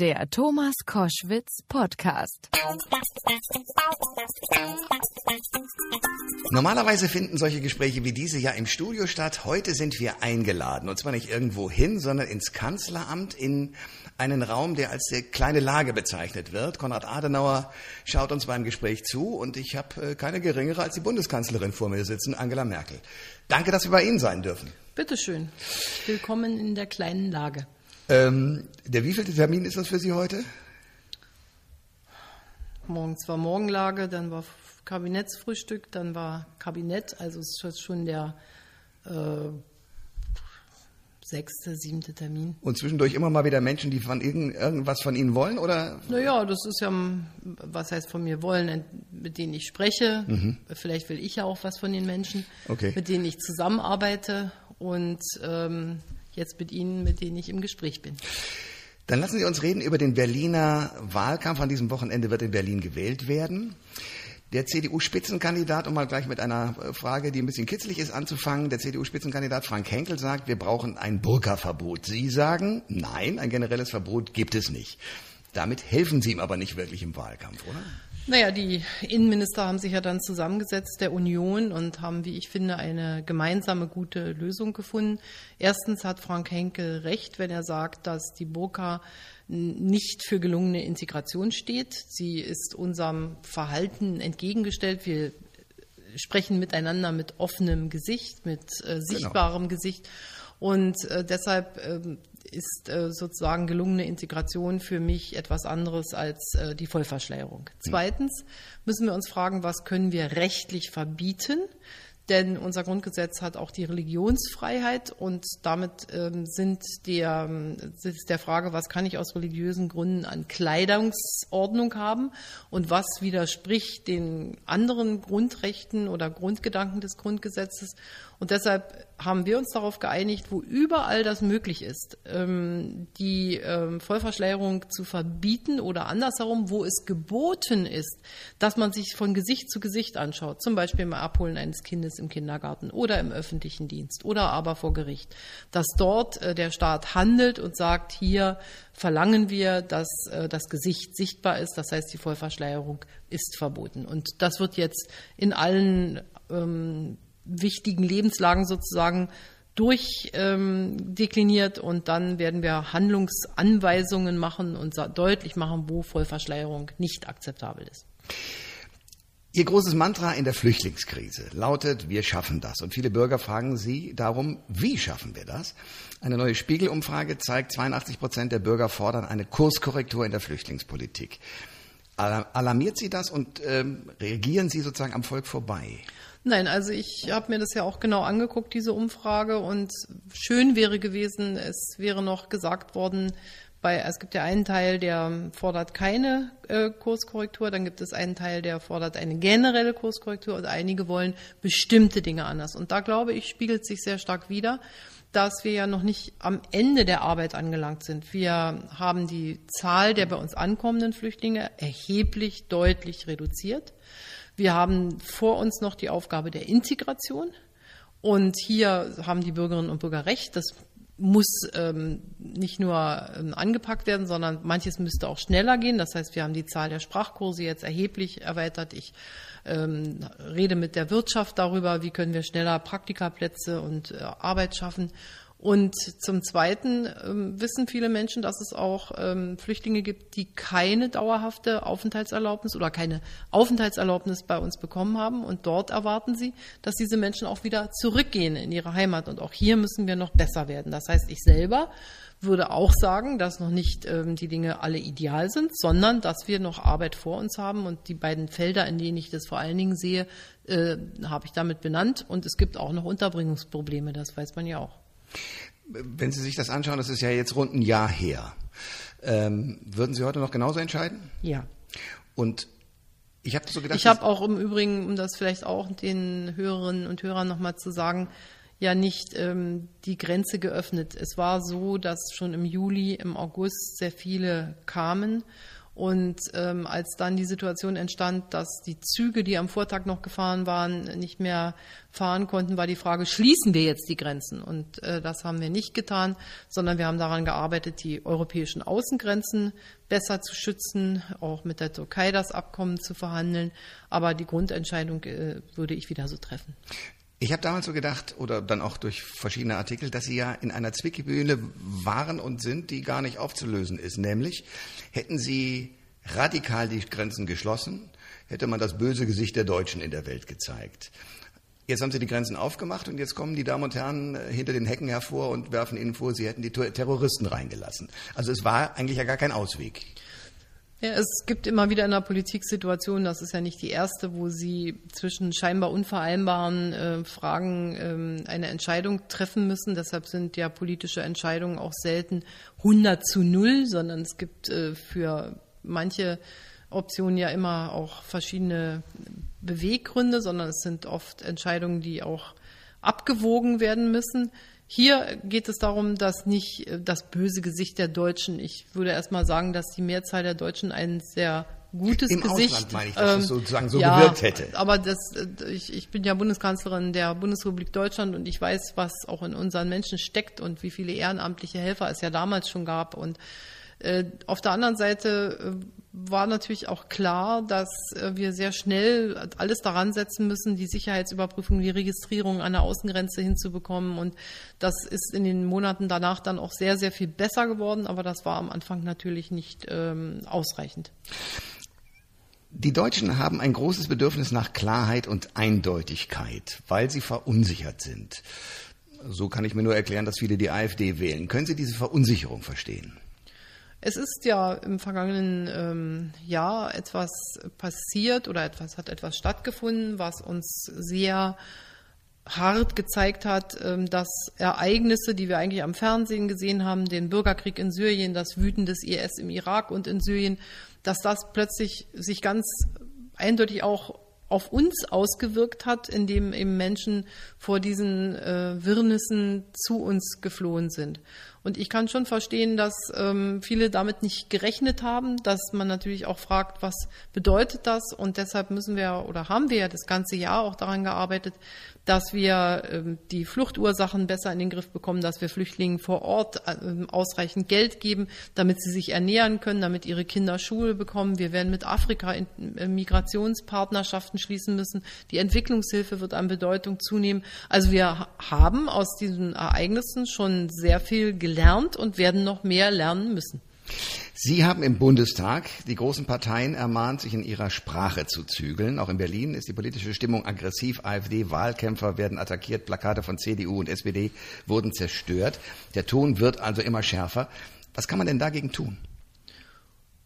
Der Thomas Koschwitz Podcast. Normalerweise finden solche Gespräche wie diese ja im Studio statt. Heute sind wir eingeladen. Und zwar nicht irgendwo hin, sondern ins Kanzleramt in einen Raum, der als der kleine Lage bezeichnet wird. Konrad Adenauer schaut uns beim Gespräch zu und ich habe äh, keine geringere als die Bundeskanzlerin vor mir sitzen, Angela Merkel. Danke, dass wir bei Ihnen sein dürfen. Bitteschön. Willkommen in der kleinen Lage. Ähm, der wievielte Termin ist das für Sie heute? Morgens war Morgenlage, dann war Kabinettsfrühstück, dann war Kabinett, also es ist schon der äh, sechste, siebte Termin. Und zwischendurch immer mal wieder Menschen, die von irgend, irgendwas von Ihnen wollen, oder? Naja, das ist ja, was heißt von mir wollen, mit denen ich spreche. Mhm. Vielleicht will ich ja auch was von den Menschen, okay. mit denen ich zusammenarbeite und ähm, jetzt mit Ihnen, mit denen ich im Gespräch bin. Dann lassen Sie uns reden über den Berliner Wahlkampf. An diesem Wochenende wird in Berlin gewählt werden. Der CDU-Spitzenkandidat, um mal gleich mit einer Frage, die ein bisschen kitzlig ist, anzufangen, der CDU-Spitzenkandidat Frank Henkel sagt, wir brauchen ein Burka-Verbot. Sie sagen, nein, ein generelles Verbot gibt es nicht. Damit helfen Sie ihm aber nicht wirklich im Wahlkampf, oder? Naja, die Innenminister haben sich ja dann zusammengesetzt der Union und haben, wie ich finde, eine gemeinsame gute Lösung gefunden. Erstens hat Frank Henkel recht, wenn er sagt, dass die Burka nicht für gelungene Integration steht. Sie ist unserem Verhalten entgegengestellt. Wir sprechen miteinander mit offenem Gesicht, mit äh, genau. sichtbarem genau. Gesicht. Und äh, deshalb äh, ist äh, sozusagen gelungene Integration für mich etwas anderes als äh, die Vollverschleierung. Hm. Zweitens müssen wir uns fragen, was können wir rechtlich verbieten? denn unser Grundgesetz hat auch die Religionsfreiheit und damit ähm, sind der, ist der Frage, was kann ich aus religiösen Gründen an Kleidungsordnung haben und was widerspricht den anderen Grundrechten oder Grundgedanken des Grundgesetzes. Und deshalb haben wir uns darauf geeinigt, wo überall das möglich ist, ähm, die ähm, Vollverschleierung zu verbieten oder andersherum, wo es geboten ist, dass man sich von Gesicht zu Gesicht anschaut, zum Beispiel im Abholen eines Kindes im Kindergarten oder im öffentlichen Dienst oder aber vor Gericht, dass dort äh, der Staat handelt und sagt, hier verlangen wir, dass äh, das Gesicht sichtbar ist, das heißt, die Vollverschleierung ist verboten. Und das wird jetzt in allen ähm, wichtigen Lebenslagen sozusagen durchdekliniert ähm, und dann werden wir Handlungsanweisungen machen und deutlich machen, wo Vollverschleierung nicht akzeptabel ist. Ihr großes Mantra in der Flüchtlingskrise lautet, wir schaffen das. Und viele Bürger fragen Sie darum, wie schaffen wir das? Eine neue Spiegelumfrage zeigt, 82 Prozent der Bürger fordern eine Kurskorrektur in der Flüchtlingspolitik. Alarmiert Sie das und ähm, reagieren Sie sozusagen am Volk vorbei? Nein, also ich habe mir das ja auch genau angeguckt, diese Umfrage, und schön wäre gewesen, es wäre noch gesagt worden, bei, es gibt ja einen Teil, der fordert keine äh, Kurskorrektur, dann gibt es einen Teil, der fordert eine generelle Kurskorrektur und einige wollen bestimmte Dinge anders. Und da glaube ich, spiegelt sich sehr stark wider, dass wir ja noch nicht am Ende der Arbeit angelangt sind. Wir haben die Zahl der bei uns ankommenden Flüchtlinge erheblich deutlich reduziert. Wir haben vor uns noch die Aufgabe der Integration. Und hier haben die Bürgerinnen und Bürger recht. Das muss ähm, nicht nur ähm, angepackt werden, sondern manches müsste auch schneller gehen. Das heißt, wir haben die Zahl der Sprachkurse jetzt erheblich erweitert. Ich ähm, rede mit der Wirtschaft darüber, wie können wir schneller Praktikaplätze und äh, Arbeit schaffen. Und zum Zweiten ähm, wissen viele Menschen, dass es auch ähm, Flüchtlinge gibt, die keine dauerhafte Aufenthaltserlaubnis oder keine Aufenthaltserlaubnis bei uns bekommen haben. Und dort erwarten sie, dass diese Menschen auch wieder zurückgehen in ihre Heimat. Und auch hier müssen wir noch besser werden. Das heißt, ich selber würde auch sagen, dass noch nicht ähm, die Dinge alle ideal sind, sondern dass wir noch Arbeit vor uns haben. Und die beiden Felder, in denen ich das vor allen Dingen sehe, äh, habe ich damit benannt. Und es gibt auch noch Unterbringungsprobleme, das weiß man ja auch. Wenn Sie sich das anschauen, das ist ja jetzt rund ein Jahr her. Ähm, würden Sie heute noch genauso entscheiden? Ja. Und ich habe so gedacht. Ich habe auch im Übrigen, um das vielleicht auch den Hörerinnen und Hörern nochmal zu sagen, ja nicht ähm, die Grenze geöffnet. Es war so, dass schon im Juli, im August sehr viele kamen Und ähm, als dann die Situation entstand, dass die Züge, die am Vortag noch gefahren waren, nicht mehr fahren konnten, war die Frage, schließen wir jetzt die Grenzen? Und äh, das haben wir nicht getan, sondern wir haben daran gearbeitet, die europäischen Außengrenzen besser zu schützen, auch mit der Türkei das Abkommen zu verhandeln. Aber die Grundentscheidung äh, würde ich wieder so treffen. Ich habe damals so gedacht, oder dann auch durch verschiedene Artikel, dass Sie ja in einer Zwickmühle waren und sind, die gar nicht aufzulösen ist. Nämlich, hätten Sie radikal die Grenzen geschlossen, hätte man das böse Gesicht der Deutschen in der Welt gezeigt. Jetzt haben Sie die Grenzen aufgemacht und jetzt kommen die Damen und Herren hinter den Hecken hervor und werfen Ihnen vor, Sie hätten die Terroristen reingelassen. Also es war eigentlich ja gar kein Ausweg. Ja, es gibt immer wieder in der Politik Situationen, das ist ja nicht die erste, wo Sie zwischen scheinbar unvereinbaren äh, Fragen ähm, eine Entscheidung treffen müssen. Deshalb sind ja politische Entscheidungen auch selten 100 zu 0, sondern es gibt äh, für manche Optionen ja immer auch verschiedene Beweggründe, sondern es sind oft Entscheidungen, die auch abgewogen werden müssen. Hier geht es darum, dass nicht äh, das böse Gesicht der Deutschen, ich würde erst mal sagen, dass die Mehrzahl der Deutschen ein sehr gutes Im Gesicht. Ausland meine ich, dass ähm, es sozusagen so ja, gewirkt hätte. Aber das, äh, ich, ich bin ja Bundeskanzlerin der Bundesrepublik Deutschland und ich weiß, was auch in unseren Menschen steckt und wie viele ehrenamtliche Helfer es ja damals schon gab. Und auf der anderen Seite äh, war natürlich auch klar, dass äh, wir sehr schnell alles daran setzen müssen, die Sicherheitsüberprüfung, die Registrierung an der Außengrenze hinzubekommen. Und das ist in den Monaten danach dann auch sehr, sehr viel besser geworden. Aber das war am Anfang natürlich nicht ähm, ausreichend. Die Deutschen haben ein großes Bedürfnis nach Klarheit und Eindeutigkeit, weil sie verunsichert sind. So kann ich mir nur erklären, dass viele die AfD wählen. Können Sie diese Verunsicherung verstehen? Es ist ja im vergangenen ähm, Jahr etwas passiert oder etwas hat etwas stattgefunden, was uns sehr hart gezeigt hat, ähm, dass Ereignisse, die wir eigentlich am Fernsehen gesehen haben, den Bürgerkrieg in Syrien, das Wüten des IS im Irak und in Syrien, dass das plötzlich sich ganz eindeutig auch auf uns ausgewirkt hat, indem eben Menschen vor diesen äh, Wirrnissen zu uns geflohen sind. Und ich kann schon verstehen, dass ähm, viele damit nicht gerechnet haben, dass man natürlich auch fragt, was bedeutet das? Und deshalb müssen wir oder haben wir ja das ganze Jahr auch daran gearbeitet, dass wir ähm, die Fluchtursachen besser in den Griff bekommen, dass wir Flüchtlingen vor Ort ähm, ausreichend Geld geben, damit sie sich ernähren können, damit ihre Kinder Schule bekommen. Wir werden mit Afrika in, äh, Migrationspartnerschaften schließen müssen. Die Entwicklungshilfe wird an Bedeutung zunehmen. Also wir haben aus diesen Ereignissen schon sehr viel gelernt gelernt und werden noch mehr lernen müssen. Sie haben im Bundestag die großen Parteien ermahnt, sich in ihrer Sprache zu zügeln. Auch in Berlin ist die politische Stimmung aggressiv. AfD-Wahlkämpfer werden attackiert, Plakate von CDU und SPD wurden zerstört. Der Ton wird also immer schärfer. Was kann man denn dagegen tun?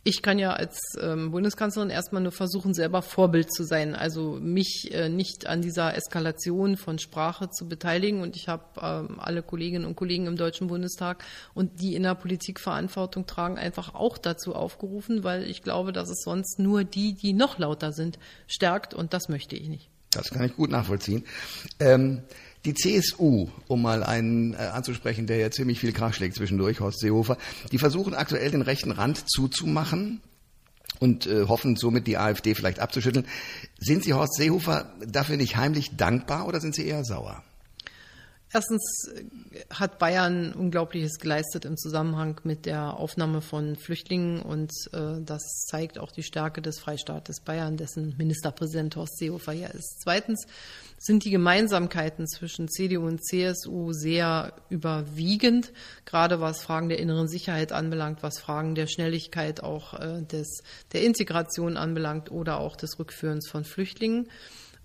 Ich kann ja als ähm, Bundeskanzlerin erstmal nur versuchen, selber Vorbild zu sein, also mich äh, nicht an dieser Eskalation von Sprache zu beteiligen. Und ich habe ähm, alle Kolleginnen und Kollegen im Deutschen Bundestag und die in der Politik Verantwortung tragen, einfach auch dazu aufgerufen, weil ich glaube, dass es sonst nur die, die noch lauter sind, stärkt. Und das möchte ich nicht. Das kann ich gut nachvollziehen. Ähm die CSU, um mal einen äh, anzusprechen, der ja ziemlich viel Krach schlägt zwischendurch, Horst Seehofer, die versuchen aktuell den rechten Rand zuzumachen und äh, hoffen somit die AfD vielleicht abzuschütteln. Sind Sie Horst Seehofer dafür nicht heimlich dankbar oder sind Sie eher sauer? Erstens äh, hat Bayern Unglaubliches geleistet im Zusammenhang mit der Aufnahme von Flüchtlingen und äh, das zeigt auch die Stärke des Freistaates Bayern, dessen Ministerpräsident Horst Seehofer ja ist. Zweitens sind die Gemeinsamkeiten zwischen CDU und CSU sehr überwiegend, gerade was Fragen der inneren Sicherheit anbelangt, was Fragen der Schnelligkeit auch äh, des, der Integration anbelangt oder auch des Rückführens von Flüchtlingen.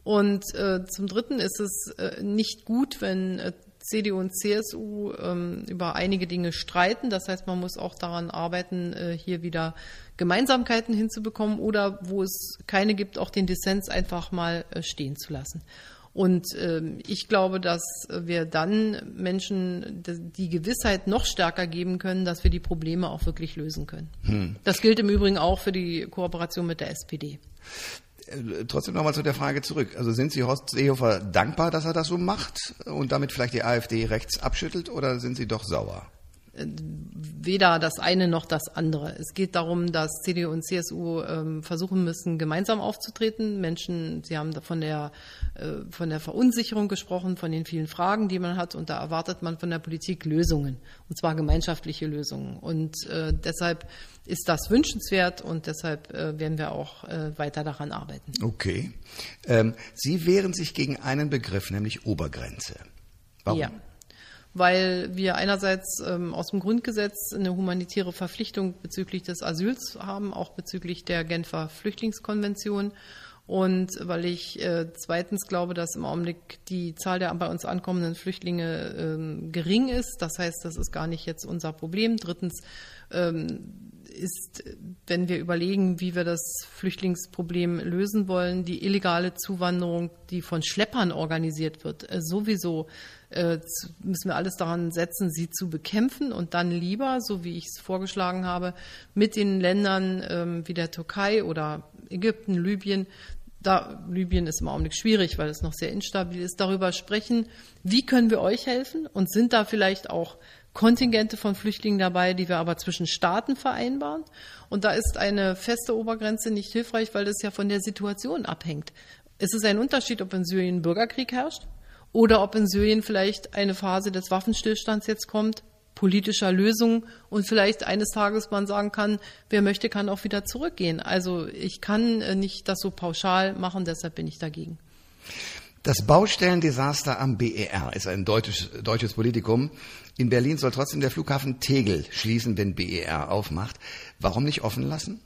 Und äh, zum Dritten ist es äh, nicht gut, wenn äh, CDU und CSU ähm, über einige Dinge streiten. Das heißt, man muss auch daran arbeiten, äh, hier wieder Gemeinsamkeiten hinzubekommen oder wo es keine gibt, auch den Dissens einfach mal äh, stehen zu lassen. Und ähm, ich glaube, dass wir dann Menschen die Gewissheit noch stärker geben können, dass wir die Probleme auch wirklich lösen können. Hm. Das gilt im Übrigen auch für die Kooperation mit der SPD. Äh, trotzdem nochmal zu der Frage zurück. Also sind Sie Horst Seehofer dankbar, dass er das so macht und damit vielleicht die AfD rechts abschüttelt oder sind Sie doch sauer? Weder das eine noch das andere. Es geht darum, dass CDU und CSU ähm, versuchen müssen, gemeinsam aufzutreten. Menschen, Sie haben von der, äh, von der Verunsicherung gesprochen, von den vielen Fragen, die man hat. Und da erwartet man von der Politik Lösungen. Und zwar gemeinschaftliche Lösungen. Und äh, deshalb ist das wünschenswert und deshalb äh, werden wir auch weiter daran arbeiten. Okay. Ähm, Sie wehren sich gegen einen Begriff, nämlich Obergrenze. Warum? Ja weil wir einerseits ähm, aus dem Grundgesetz eine humanitäre Verpflichtung bezüglich des Asyls haben, auch bezüglich der Genfer Flüchtlingskonvention. Und weil ich äh, zweitens glaube, dass im Augenblick die Zahl der bei uns ankommenden Flüchtlinge ähm, gering ist. Das heißt, das ist gar nicht jetzt unser Problem. Drittens ähm, ist, wenn wir überlegen, wie wir das Flüchtlingsproblem lösen wollen, die illegale Zuwanderung, die von Schleppern organisiert wird, äh, sowieso äh, müssen wir alles daran setzen, sie zu bekämpfen und dann lieber, so wie ich es vorgeschlagen habe, mit den Ländern ähm, wie der Türkei oder Ägypten, Libyen, da Libyen ist im Augenblick schwierig, weil es noch sehr instabil ist, darüber sprechen, wie können wir euch helfen und sind da vielleicht auch Kontingente von Flüchtlingen dabei, die wir aber zwischen Staaten vereinbaren. Und da ist eine feste Obergrenze nicht hilfreich, weil das ja von der Situation abhängt. Es ist ein Unterschied, ob in Syrien Bürgerkrieg herrscht oder ob in Syrien vielleicht eine Phase des Waffenstillstands jetzt kommt, politischer Lösung und vielleicht eines Tages man sagen kann, wer möchte, kann auch wieder zurückgehen. Also ich kann äh, nicht das so pauschal machen, deshalb bin ich dagegen. Das Baustellendesaster am BER ist ein deutsches, deutsches Politikum. In Berlin soll trotzdem der Flughafen Tegel schließen, wenn BER aufmacht. Warum nicht offen lassen?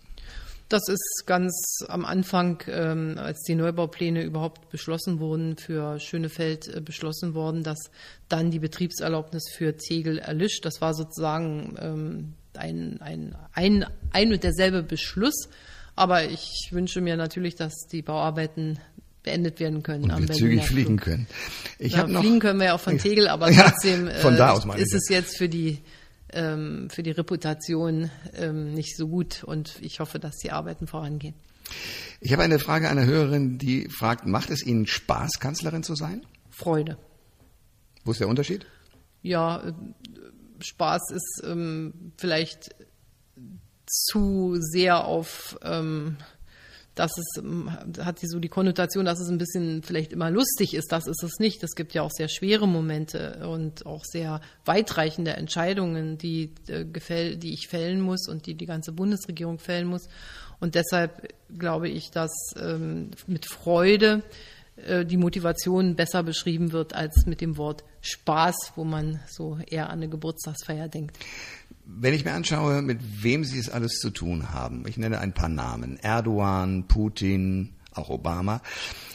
Das ist ganz am Anfang, ähm, als die Neubaupläne überhaupt beschlossen wurden, für Schönefeld äh, beschlossen worden, dass dann die Betriebserlaubnis für Tegel erlischt. Das war sozusagen ähm, ein, ein, ein, ein und derselbe Beschluss. Aber ich wünsche mir natürlich, dass die Bauarbeiten beendet werden können. Und wir zügig fliegen können. Ich ja, fliegen können wir ja auch von Tegel, aber trotzdem ja, von da aus äh, ist es jetzt für die ähm, für die Reputation ähm, nicht so gut und ich hoffe, dass die Arbeiten vorangehen. Ich habe eine Frage einer Hörerin, die fragt, macht es Ihnen Spaß, Kanzlerin zu sein? Freude. Wo ist der Unterschied? Ja, äh, Spaß ist ähm, vielleicht zu sehr auf ähm, dass es ähm, hat sie so die Konnotation, dass es ein bisschen vielleicht immer lustig ist. Das ist es nicht. Es gibt ja auch sehr schwere Momente und auch sehr weitreichende Entscheidungen, die, äh, die ich fällen muss und die die ganze Bundesregierung fällen muss. Und deshalb glaube ich, dass ähm, mit Freude äh, die Motivation besser beschrieben wird als mit dem Wort Spaß, wo man so eher an eine Geburtstagsfeier denkt. Wenn ich mir anschaue, mit wem Sie es alles zu tun haben, ich nenne ein paar Namen, Erdogan, Putin, auch Obama,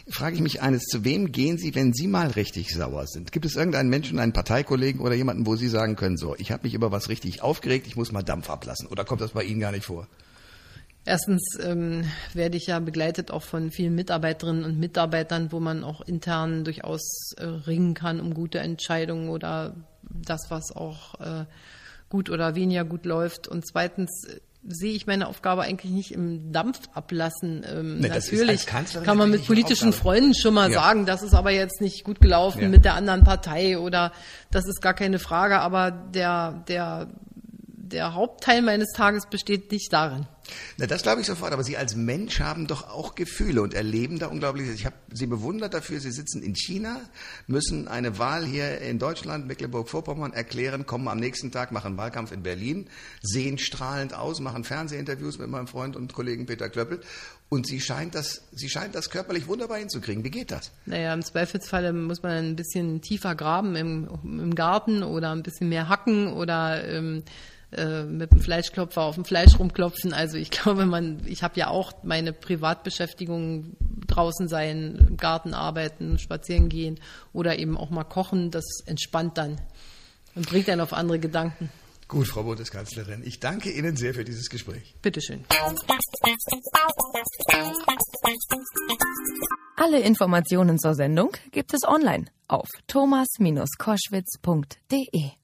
frage ich mich eines, zu wem gehen Sie, wenn Sie mal richtig sauer sind? Gibt es irgendeinen Menschen, einen Parteikollegen oder jemanden, wo Sie sagen können, so, ich habe mich über was richtig aufgeregt, ich muss mal Dampf ablassen? Oder kommt das bei Ihnen gar nicht vor? Erstens ähm, werde ich ja begleitet auch von vielen Mitarbeiterinnen und Mitarbeitern, wo man auch intern durchaus äh, ringen kann um gute Entscheidungen oder das, was auch äh, gut oder weniger gut läuft. Und zweitens äh, sehe ich meine Aufgabe eigentlich nicht im Dampf ablassen. Ähm, nee, natürlich kann man mit politischen Freunden schon mal ja. sagen, das ist aber jetzt nicht gut gelaufen ja. mit der anderen Partei oder das ist gar keine Frage, aber der, der, der Hauptteil meines Tages besteht nicht darin. Na, das glaube ich sofort, aber Sie als Mensch haben doch auch Gefühle und erleben da unglaublich. Ich habe Sie bewundert dafür, Sie sitzen in China, müssen eine Wahl hier in Deutschland, Mecklenburg-Vorpommern erklären, kommen am nächsten Tag, machen Wahlkampf in Berlin, sehen strahlend aus, machen Fernsehinterviews mit meinem Freund und Kollegen Peter Klöppel und Sie scheint das, Sie scheint das körperlich wunderbar hinzukriegen. Wie geht das? Naja, im Zweifelsfall muss man ein bisschen tiefer graben im, im Garten oder ein bisschen mehr hacken oder ähm, äh, mit dem Fleischklopfer auf dem Fleisch rumklopfen. Also ich glaube, man, ich habe ja auch meine Privatbeschäftigung draußen sein, im Garten arbeiten, spazieren gehen oder eben auch mal kochen. Das entspannt dann und bringt einen auf andere Gedanken. Gut, Frau Bundeskanzlerin, ich danke Ihnen sehr für dieses Gespräch. Bitteschön. Alle Informationen zur Sendung gibt es online auf thomas-koschwitz.de.